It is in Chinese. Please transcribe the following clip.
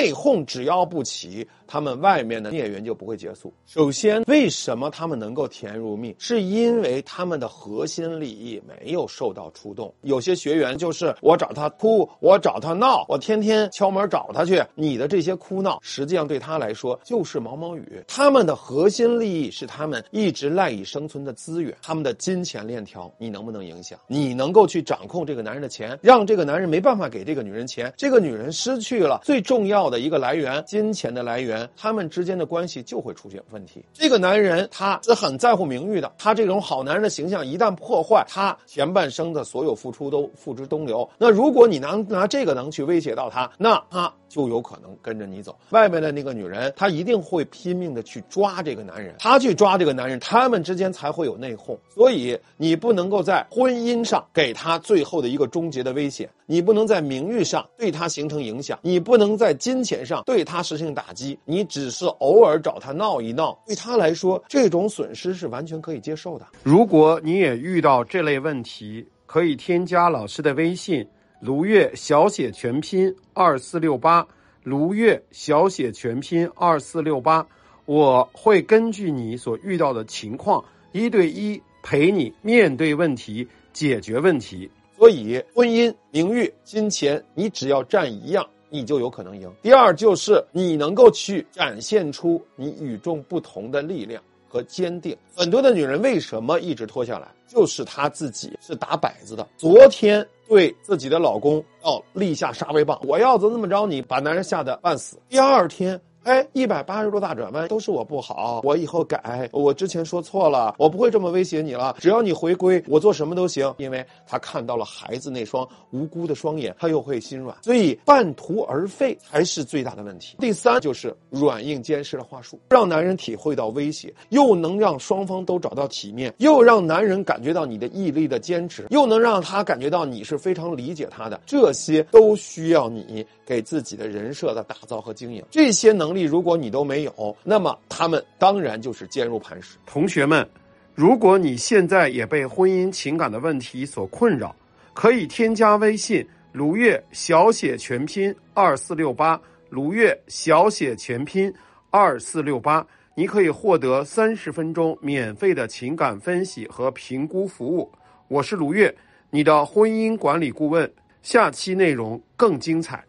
内讧只要不起，他们外面的孽缘就不会结束。首先，为什么他们能够甜如蜜？是因为他们的核心利益没有受到触动。有些学员就是我找他哭，我找他闹，我天天敲门找他去。你的这些哭闹，实际上对他来说就是毛毛雨。他们的核心利益是他们一直赖以生存的资源，他们的金钱链条，你能不能影响？你能够去掌控这个男人的钱，让这个男人没办法给这个女人钱，这个女人失去了最重要的一个来源——金钱的来源，他们之间的关系就会出现问题。这个男人他是很在乎名誉的，他这种好男人的形象一旦破坏，他前半生的所有付出都付之东流。那如果你能拿这个能去威胁到他，那他就有可能跟着你走。外面的那个女人，她一定会拼命的去抓这个男人，她去抓这个男人，他们之间才会有内讧。所以你不能够在婚姻上给他最后的一个终结的危险，你不能在名誉上对他形成影响，你不能在金钱上对他实行打击，你只是偶尔找他闹一闹，对他来说这种损失是完全可以接受的。如果你也遇到这类问题，可以添加老师的微信“卢月小写全拼二四六八”，卢月小写全拼二四六八，我会根据你所遇到的情况，一对一陪你面对问题，解决问题。所以，婚姻、名誉、金钱，你只要占一样，你就有可能赢。第二，就是你能够去展现出你与众不同的力量和坚定。很多的女人为什么一直拖下来，就是她自己是打摆子的。昨天对自己的老公要立下杀威棒，我要怎么怎么着你，把男人吓得半死。第二天。哎，一百八十度大转弯，都是我不好，我以后改，我之前说错了，我不会这么威胁你了，只要你回归，我做什么都行。因为他看到了孩子那双无辜的双眼，他又会心软，所以半途而废才是最大的问题。第三就是软硬兼施的话术，让男人体会到威胁，又能让双方都找到体面，又让男人感觉到你的毅力的坚持，又能让他感觉到你是非常理解他的，这些都需要你给自己的人设的打造和经营，这些能。能力如果你都没有，那么他们当然就是坚如磐石。同学们，如果你现在也被婚姻情感的问题所困扰，可以添加微信“卢月小写全拼二四六八”，卢月小写全拼二四六八，你可以获得三十分钟免费的情感分析和评估服务。我是卢月，你的婚姻管理顾问。下期内容更精彩。